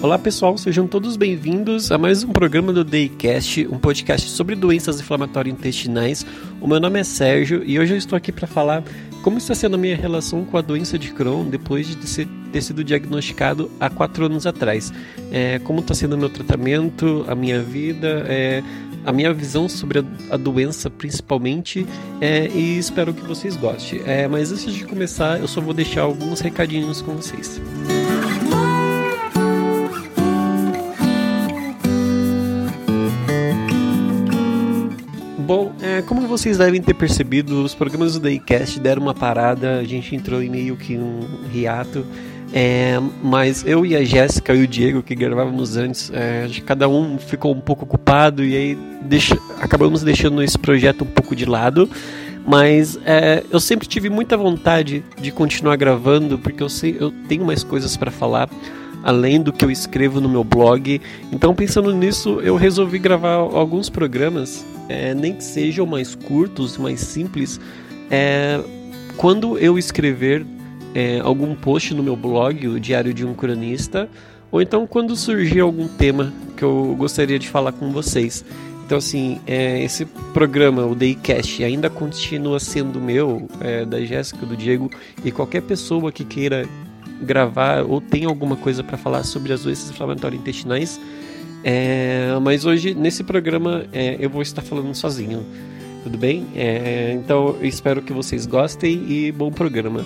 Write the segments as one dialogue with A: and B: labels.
A: Olá pessoal, sejam todos bem-vindos a mais um programa do Daycast, um podcast sobre doenças inflamatórias intestinais. O meu nome é Sérgio e hoje eu estou aqui para falar como está sendo a minha relação com a doença de Crohn depois de ter sido diagnosticado há quatro anos atrás. É, como está sendo o meu tratamento, a minha vida, é, a minha visão sobre a, doença principalmente é, e espero que vocês gostem. É, mas antes de começar, eu só vou deixar alguns recadinhos com vocês. Bom, vocês devem ter percebido, os programas do Daycast deram uma parada, a gente entrou em meio que um hiato. É, mas eu e a Jéssica e o Diego, que gravávamos antes, é, cada um ficou um pouco ocupado e aí deixa, acabamos deixando esse projeto um pouco de lado. Mas é, eu sempre tive muita vontade de continuar gravando, porque eu, sei, eu tenho mais coisas para falar além do que eu escrevo no meu blog. Então, pensando nisso, eu resolvi gravar alguns programas, é, nem que sejam mais curtos, mais simples. É, quando eu escrever é, algum post no meu blog, o Diário de um Cronista, ou então quando surgir algum tema que eu gostaria de falar com vocês. Então, assim, é, esse programa, o Daycast, ainda continua sendo meu, é, da Jéssica, do Diego, e qualquer pessoa que queira gravar ou tem alguma coisa para falar sobre as doenças inflamatórias intestinais. É, mas hoje, nesse programa, é, eu vou estar falando sozinho. Tudo bem? É, então, eu espero que vocês gostem e bom programa.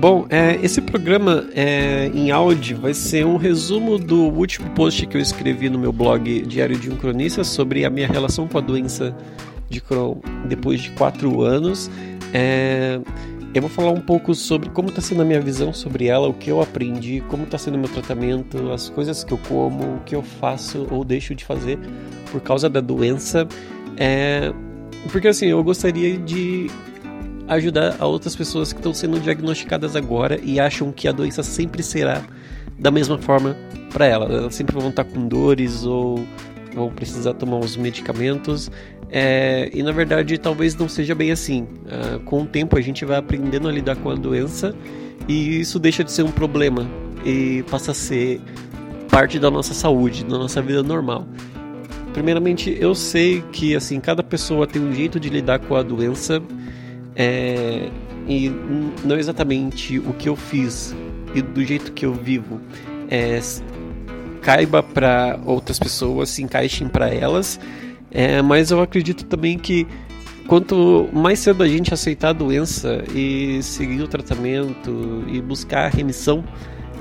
A: Bom, é, esse programa é, em áudio vai ser um resumo do último post que eu escrevi no meu blog Diário de um Cronista sobre a minha relação com a doença de Crohn depois de quatro anos. É, eu vou falar um pouco sobre como está sendo a minha visão sobre ela, o que eu aprendi, como está sendo o meu tratamento, as coisas que eu como, o que eu faço ou deixo de fazer por causa da doença. É, porque assim, eu gostaria de ajudar a outras pessoas que estão sendo diagnosticadas agora e acham que a doença sempre será da mesma forma para ela. Elas sempre vão estar com dores ou vão precisar tomar os medicamentos. É, e na verdade, talvez não seja bem assim. Uh, com o tempo, a gente vai aprendendo a lidar com a doença e isso deixa de ser um problema e passa a ser parte da nossa saúde, da nossa vida normal. Primeiramente, eu sei que assim cada pessoa tem um jeito de lidar com a doença é, e não exatamente o que eu fiz e do jeito que eu vivo é, caiba para outras pessoas, se encaixem para elas, é, mas eu acredito também que quanto mais cedo a gente aceitar a doença e seguir o tratamento e buscar a remissão,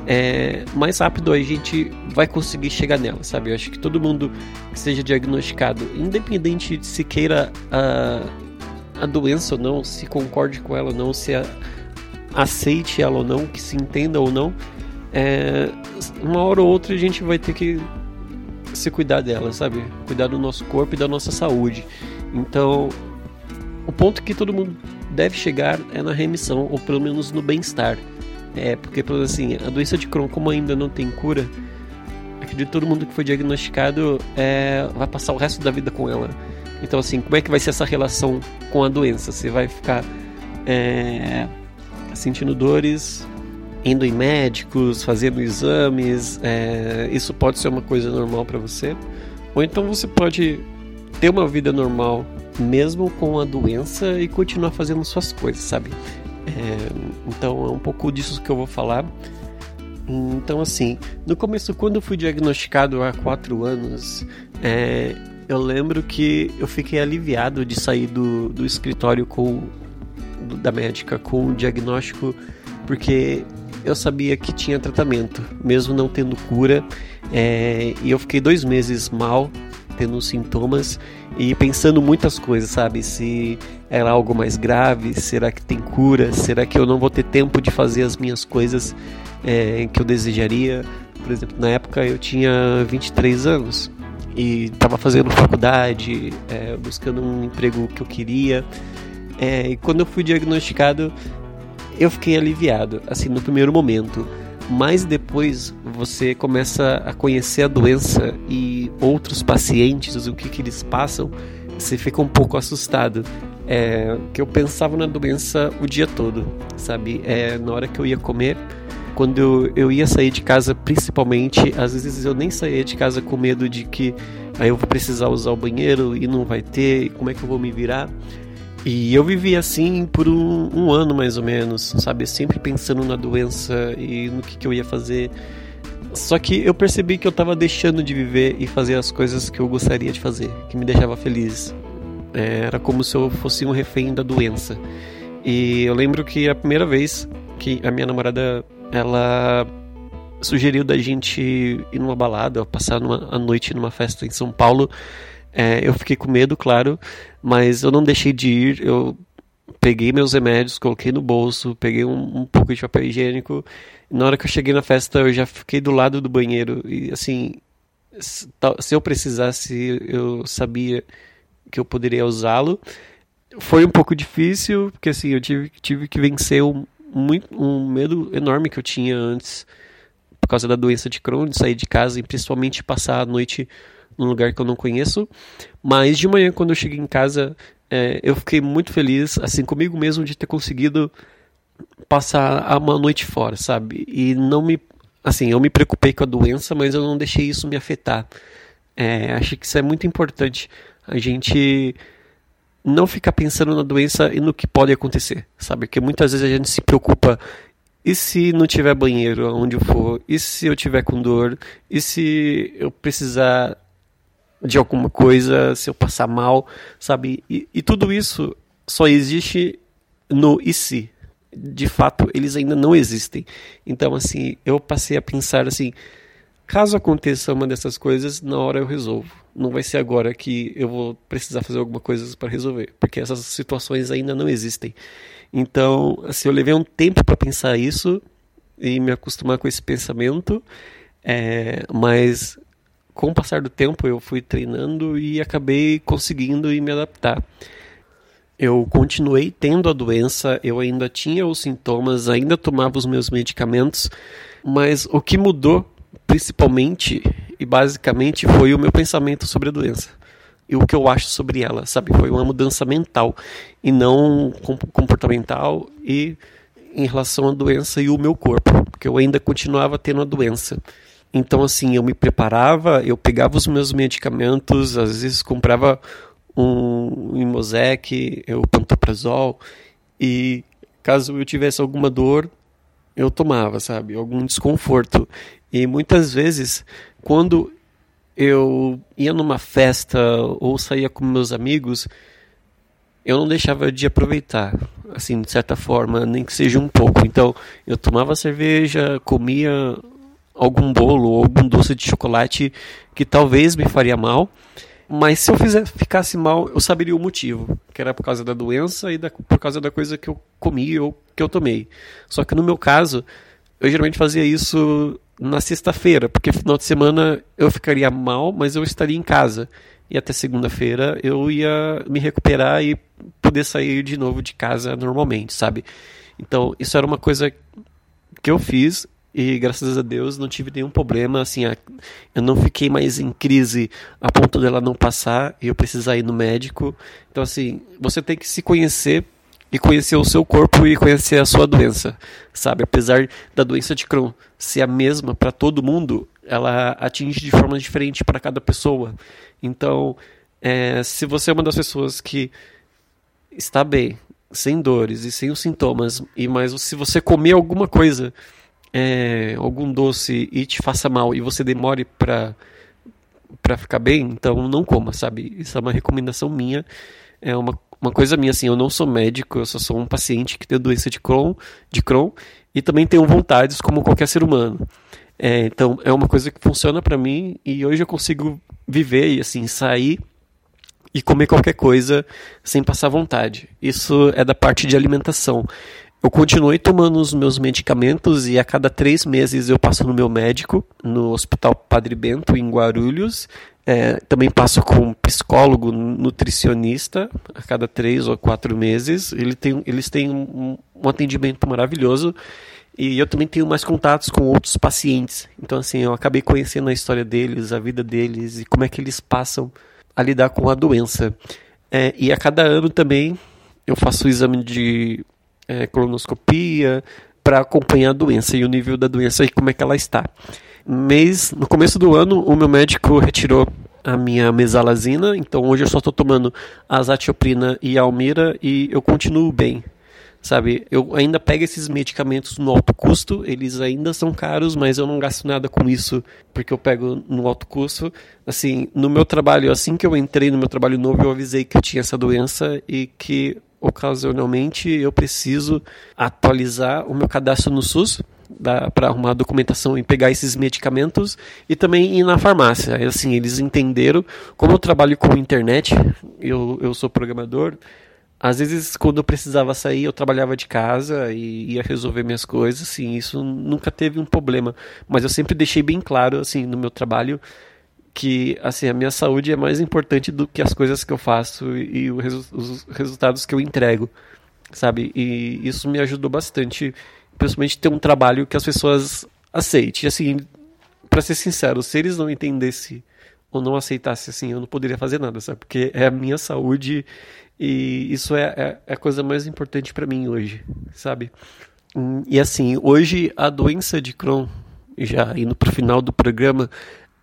A: é, mais rápido a gente vai conseguir chegar nela, sabe? Eu acho que todo mundo que seja diagnosticado, independente de se queira uh, a doença ou não, se concorde com ela ou não, se a, aceite ela ou não, que se entenda ou não, é, uma hora ou outra a gente vai ter que se cuidar dela, sabe? Cuidar do nosso corpo e da nossa saúde. Então, o ponto que todo mundo deve chegar é na remissão, ou pelo menos no bem-estar. É, porque, assim, a doença de Crohn, como ainda não tem cura, acredito que todo mundo que foi diagnosticado é, vai passar o resto da vida com ela. Então, assim, como é que vai ser essa relação com a doença? Você vai ficar é, sentindo dores, indo em médicos, fazendo exames, é, isso pode ser uma coisa normal para você. Ou então você pode ter uma vida normal mesmo com a doença e continuar fazendo suas coisas, sabe? É, então é um pouco disso que eu vou falar. Então, assim, no começo, quando eu fui diagnosticado há quatro anos, é, eu lembro que eu fiquei aliviado de sair do, do escritório com do, da médica com o diagnóstico, porque eu sabia que tinha tratamento, mesmo não tendo cura. É, e eu fiquei dois meses mal, tendo sintomas e pensando muitas coisas, sabe? Se era algo mais grave, será que tem cura? Será que eu não vou ter tempo de fazer as minhas coisas é, que eu desejaria? Por exemplo, na época eu tinha 23 anos e estava fazendo faculdade, é, buscando um emprego que eu queria. É, e quando eu fui diagnosticado, eu fiquei aliviado, assim, no primeiro momento. Mas depois você começa a conhecer a doença e outros pacientes, o que, que eles passam, você fica um pouco assustado. É, que eu pensava na doença o dia todo, sabe? É, na hora que eu ia comer, quando eu, ia sair de casa, principalmente, às vezes eu nem saía de casa com medo de que aí eu vou precisar usar o banheiro e não vai ter, como é que eu vou me virar? E eu vivi assim por um, um ano mais ou menos, sabe? Sempre pensando na doença e no que, que eu ia fazer. Só que eu percebi que eu estava deixando de viver e fazer as coisas que eu gostaria de fazer, que me deixava feliz. É, era como se eu fosse um refém da doença. E eu lembro que a primeira vez que a minha namorada ela sugeriu da gente ir numa balada, passar numa, a noite numa festa em São Paulo. É, eu fiquei com medo, claro, mas eu não deixei de ir. Eu peguei meus remédios, coloquei no bolso, peguei um, um pouco de papel higiênico. na hora que eu cheguei na festa, eu já fiquei do lado do banheiro e assim, se eu precisasse, eu sabia que eu poderia usá-lo. Foi um pouco difícil, porque assim, eu tive, tive que vencer um, muito, um medo enorme que eu tinha antes por causa da doença de Crohn, de sair de casa e principalmente passar a noite num lugar que eu não conheço. Mas de manhã, quando eu cheguei em casa, é, eu fiquei muito feliz, assim, comigo mesmo, de ter conseguido passar uma noite fora, sabe? E não me. Assim, eu me preocupei com a doença, mas eu não deixei isso me afetar. É, acho que isso é muito importante. A gente não ficar pensando na doença e no que pode acontecer, sabe? Porque muitas vezes a gente se preocupa e se não tiver banheiro onde eu for? E se eu tiver com dor? E se eu precisar de alguma coisa, se eu passar mal, sabe? E, e tudo isso só existe no e se. De fato, eles ainda não existem. Então, assim, eu passei a pensar assim: caso aconteça uma dessas coisas, na hora eu resolvo não vai ser agora que eu vou precisar fazer alguma coisa para resolver, porque essas situações ainda não existem. Então, assim, eu levei um tempo para pensar isso e me acostumar com esse pensamento, é, mas com o passar do tempo eu fui treinando e acabei conseguindo me adaptar. Eu continuei tendo a doença, eu ainda tinha os sintomas, ainda tomava os meus medicamentos, mas o que mudou principalmente e basicamente foi o meu pensamento sobre a doença e o que eu acho sobre ela, sabe? Foi uma mudança mental e não comportamental e em relação à doença e o meu corpo, porque eu ainda continuava tendo a doença. Então, assim, eu me preparava, eu pegava os meus medicamentos, às vezes comprava um Imosec, o Pantoprazol, e caso eu tivesse alguma dor, eu tomava, sabe? Algum desconforto. E muitas vezes, quando eu ia numa festa ou saía com meus amigos, eu não deixava de aproveitar, assim, de certa forma, nem que seja um pouco. Então, eu tomava cerveja, comia algum bolo ou algum doce de chocolate que talvez me faria mal, mas se eu fizer, ficasse mal, eu saberia o motivo, que era por causa da doença e da, por causa da coisa que eu comi ou que eu tomei. Só que no meu caso, eu geralmente fazia isso na sexta-feira, porque final de semana eu ficaria mal, mas eu estaria em casa. E até segunda-feira eu ia me recuperar e poder sair de novo de casa normalmente, sabe? Então, isso era uma coisa que eu fiz e graças a Deus não tive nenhum problema, assim, eu não fiquei mais em crise a ponto dela não passar e eu precisar ir no médico. Então, assim, você tem que se conhecer e conhecer o seu corpo e conhecer a sua doença, sabe? Apesar da doença de Crohn ser a mesma para todo mundo, ela atinge de forma diferente para cada pessoa. Então, é, se você é uma das pessoas que está bem, sem dores e sem os sintomas, e mas se você comer alguma coisa, é, algum doce e te faça mal e você demore para para ficar bem, então não coma, sabe? Isso é uma recomendação minha, é uma uma coisa minha, assim, eu não sou médico, eu só sou um paciente que tem doença de Crohn, de Crohn e também tenho vontades como qualquer ser humano. É, então, é uma coisa que funciona para mim e hoje eu consigo viver e, assim, sair e comer qualquer coisa sem passar vontade. Isso é da parte de alimentação. Eu continuei tomando os meus medicamentos e a cada três meses eu passo no meu médico, no Hospital Padre Bento, em Guarulhos, é, também passo com psicólogo, nutricionista a cada três ou quatro meses. Ele tem, eles têm um, um atendimento maravilhoso. E eu também tenho mais contatos com outros pacientes. Então, assim, eu acabei conhecendo a história deles, a vida deles e como é que eles passam a lidar com a doença. É, e a cada ano também eu faço o exame de é, colonoscopia para acompanhar a doença e o nível da doença e como é que ela está. Mês, no começo do ano, o meu médico retirou a minha mesalazina, então hoje eu só estou tomando azatioprina e almira e eu continuo bem sabe? Eu ainda pego esses medicamentos no alto custo, eles ainda são caros, mas eu não gasto nada com isso porque eu pego no alto custo. Assim, no meu trabalho, assim que eu entrei no meu trabalho novo, eu avisei que eu tinha essa doença e que ocasionalmente eu preciso atualizar o meu cadastro no SUS para arrumar documentação e pegar esses medicamentos e também ir na farmácia. Assim, eles entenderam como eu trabalho com internet, eu, eu sou programador, às vezes, quando eu precisava sair, eu trabalhava de casa e ia resolver minhas coisas, assim, isso nunca teve um problema. Mas eu sempre deixei bem claro, assim, no meu trabalho, que, assim, a minha saúde é mais importante do que as coisas que eu faço e, e os resultados que eu entrego, sabe? E isso me ajudou bastante, principalmente ter um trabalho que as pessoas aceitem. Assim, para ser sincero, se eles não entendessem ou não aceitassem, assim, eu não poderia fazer nada, sabe? Porque é a minha saúde e isso é, é, é a coisa mais importante para mim hoje, sabe? E assim, hoje a doença de Crohn, já indo pro final do programa,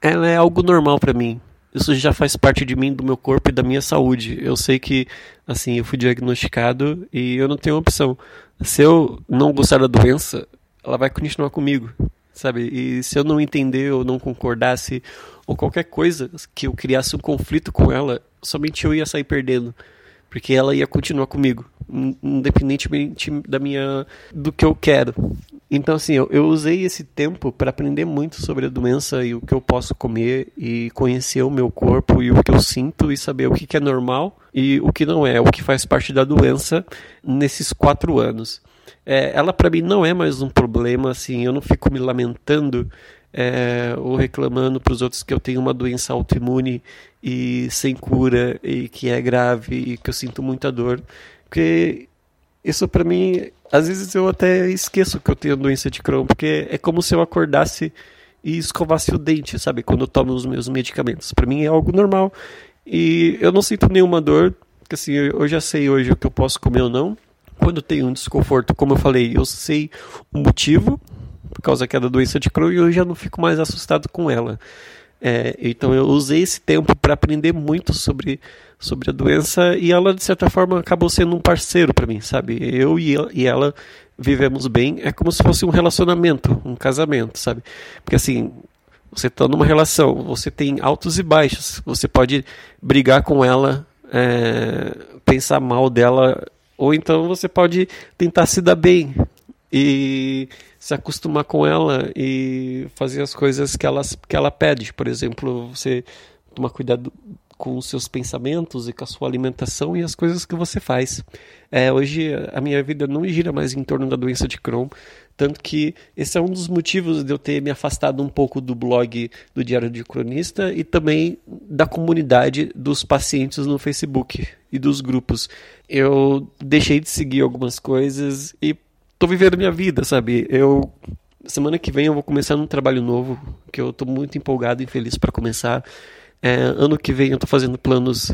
A: ela é algo normal para mim. Isso já faz parte de mim, do meu corpo e da minha saúde. Eu sei que, assim, eu fui diagnosticado e eu não tenho opção. Se eu não gostar da doença, ela vai continuar comigo, sabe? E se eu não entender ou não concordasse ou qualquer coisa que eu criasse um conflito com ela, somente eu ia sair perdendo porque ela ia continuar comigo, independentemente da minha do que eu quero. Então assim, eu, eu usei esse tempo para aprender muito sobre a doença e o que eu posso comer e conhecer o meu corpo e o que eu sinto e saber o que, que é normal e o que não é, o que faz parte da doença nesses quatro anos. É, ela para mim não é mais um problema, assim, eu não fico me lamentando é, ou reclamando para os outros que eu tenho uma doença autoimune e sem cura e que é grave e que eu sinto muita dor, porque isso para mim, às vezes eu até esqueço que eu tenho doença de Crohn, porque é como se eu acordasse e escovasse o dente, sabe, quando eu tomo os meus medicamentos. Para mim é algo normal e eu não sinto nenhuma dor, porque assim, eu já sei hoje o que eu posso comer ou não. Quando eu tenho um desconforto, como eu falei, eu sei o motivo, por causa é da doença de Crohn e eu já não fico mais assustado com ela. É, então eu usei esse tempo para aprender muito sobre, sobre a doença e ela de certa forma acabou sendo um parceiro para mim, sabe? Eu e ela, e ela vivemos bem, é como se fosse um relacionamento, um casamento, sabe? Porque assim, você está numa relação, você tem altos e baixos, você pode brigar com ela, é, pensar mal dela, ou então você pode tentar se dar bem e se acostumar com ela e fazer as coisas que ela, que ela pede. Por exemplo, você tomar cuidado com os seus pensamentos e com a sua alimentação e as coisas que você faz. É, hoje a minha vida não gira mais em torno da doença de Crohn, tanto que esse é um dos motivos de eu ter me afastado um pouco do blog do Diário de Cronista e também da comunidade dos pacientes no Facebook e dos grupos. Eu deixei de seguir algumas coisas e tô vivendo minha vida, sabe? Eu semana que vem eu vou começar um trabalho novo, que eu tô muito empolgado e feliz para começar. É, ano que vem eu tô fazendo planos.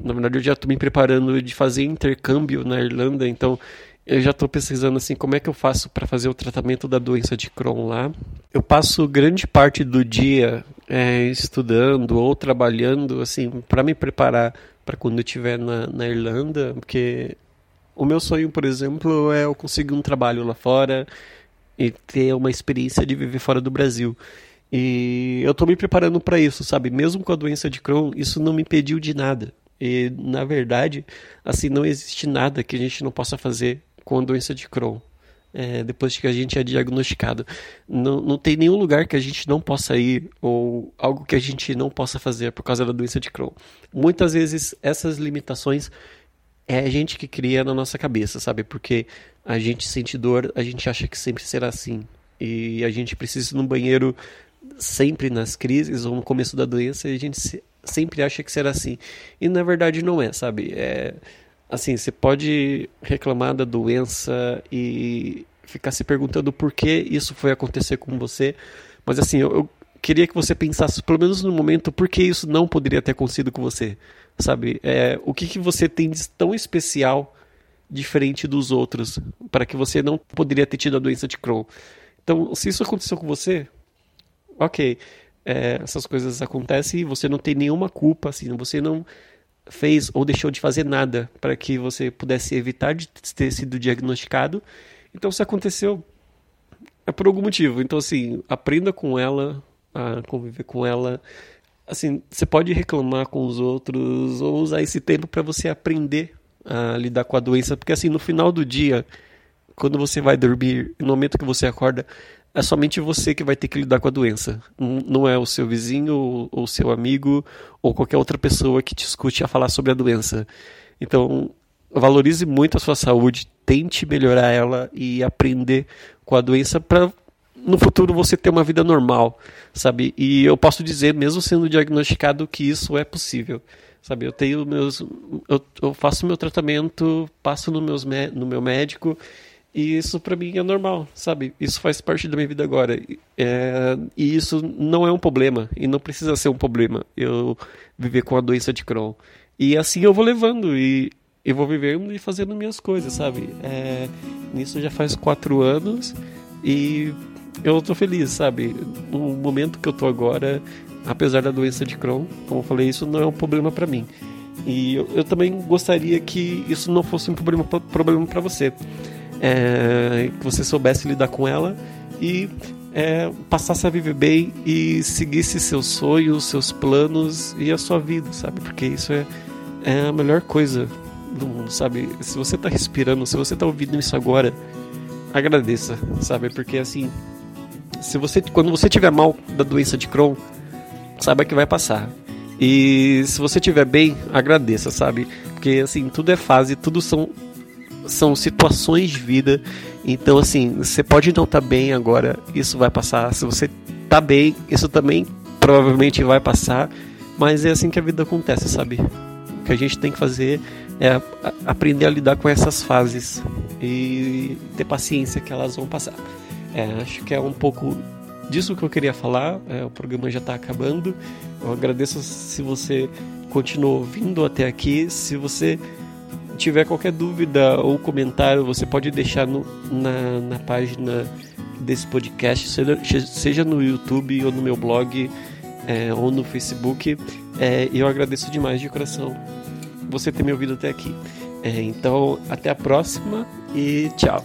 A: Na verdade, eu já tô me preparando de fazer intercâmbio na Irlanda, então eu já estou pesquisando assim como é que eu faço para fazer o tratamento da doença de Crohn lá. Eu passo grande parte do dia é, estudando ou trabalhando assim para me preparar para quando eu estiver na, na Irlanda, porque o meu sonho, por exemplo, é eu conseguir um trabalho lá fora e ter uma experiência de viver fora do Brasil. E eu estou me preparando para isso, sabe? Mesmo com a doença de Crohn, isso não me impediu de nada. E, na verdade, assim, não existe nada que a gente não possa fazer com a doença de Crohn. É, depois que a gente é diagnosticado. Não, não tem nenhum lugar que a gente não possa ir ou algo que a gente não possa fazer por causa da doença de Crohn. Muitas vezes essas limitações é a gente que cria na nossa cabeça, sabe? Porque a gente sente dor, a gente acha que sempre será assim. E a gente precisa ir no banheiro sempre nas crises ou no começo da doença e a gente sempre acha que será assim. E na verdade não é, sabe? É, assim, você pode reclamar da doença e ficar se perguntando por que isso foi acontecer com você, mas assim, eu, eu queria que você pensasse, pelo menos no momento, por que isso não poderia ter acontecido com você, sabe? É, o que, que você tem de tão especial, diferente dos outros, para que você não poderia ter tido a doença de Crohn? Então, se isso aconteceu com você, ok, é, essas coisas acontecem e você não tem nenhuma culpa, assim, você não fez ou deixou de fazer nada para que você pudesse evitar de ter sido diagnosticado. Então, se aconteceu, é por algum motivo. Então, assim, aprenda com ela, a conviver com ela. Assim, você pode reclamar com os outros ou usar esse tempo para você aprender a lidar com a doença, porque assim, no final do dia, quando você vai dormir, no momento que você acorda, é somente você que vai ter que lidar com a doença. Não é o seu vizinho, ou seu amigo, ou qualquer outra pessoa que te escute a falar sobre a doença. Então, valorize muito a sua saúde, tente melhorar ela e aprender com a doença para no futuro você ter uma vida normal, sabe? E eu posso dizer, mesmo sendo diagnosticado, que isso é possível, sabe? Eu tenho meus, eu, eu faço meu tratamento, passo no, meus, no meu médico e isso para mim é normal, sabe? Isso faz parte da minha vida agora. É, e isso não é um problema. E não precisa ser um problema eu viver com a doença de Crohn. E assim eu vou levando e eu vou vivendo e fazendo minhas coisas, sabe? É, nisso já faz quatro anos e eu tô feliz, sabe? No momento que eu tô agora, apesar da doença de Crohn, como eu falei, isso não é um problema para mim. E eu, eu, também gostaria que isso não fosse um problema, problema para você é, que você soubesse lidar com ela e é, passasse a viver bem e seguisse seus sonhos, seus planos e a sua vida, sabe? Porque isso é, é a melhor coisa do mundo, sabe? Se você está respirando, se você está ouvindo isso agora, agradeça, sabe? Porque assim, se você quando você tiver mal da doença de Crohn, saiba que vai passar. E se você tiver bem, agradeça, sabe? Porque assim, tudo é fase, tudo são são situações de vida. Então, assim, você pode não estar tá bem agora, isso vai passar. Se você tá bem, isso também provavelmente vai passar. Mas é assim que a vida acontece, sabe? O que a gente tem que fazer é aprender a lidar com essas fases e ter paciência que elas vão passar. É, acho que é um pouco disso que eu queria falar. É, o programa já está acabando. Eu agradeço se você continuou ouvindo até aqui. Se você tiver qualquer dúvida ou comentário, você pode deixar no, na, na página desse podcast, seja, seja no YouTube ou no meu blog é, ou no Facebook. É, eu agradeço demais de coração você ter me ouvido até aqui. É, então, até a próxima e tchau.